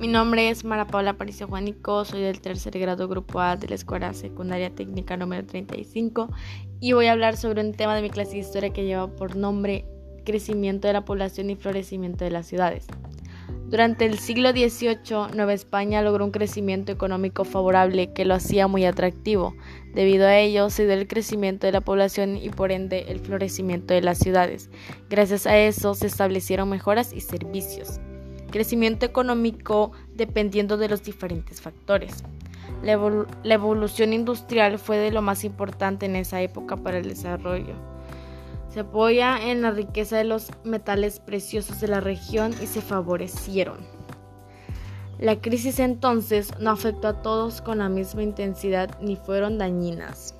Mi nombre es Mara Paula Aparicio Juanico, soy del tercer grado grupo A de la Escuela Secundaria Técnica número 35 y voy a hablar sobre un tema de mi clase de historia que lleva por nombre Crecimiento de la población y florecimiento de las ciudades. Durante el siglo XVIII, Nueva España logró un crecimiento económico favorable que lo hacía muy atractivo. Debido a ello, se dio el crecimiento de la población y por ende el florecimiento de las ciudades. Gracias a eso se establecieron mejoras y servicios crecimiento económico dependiendo de los diferentes factores. La, evolución industrial fue de lo más importante en esa época para el desarrollo. Se apoya en la riqueza de los metales preciosos de la región y se favorecieron. La crisis entonces no afectó a todos con la misma intensidad ni fueron dañinas.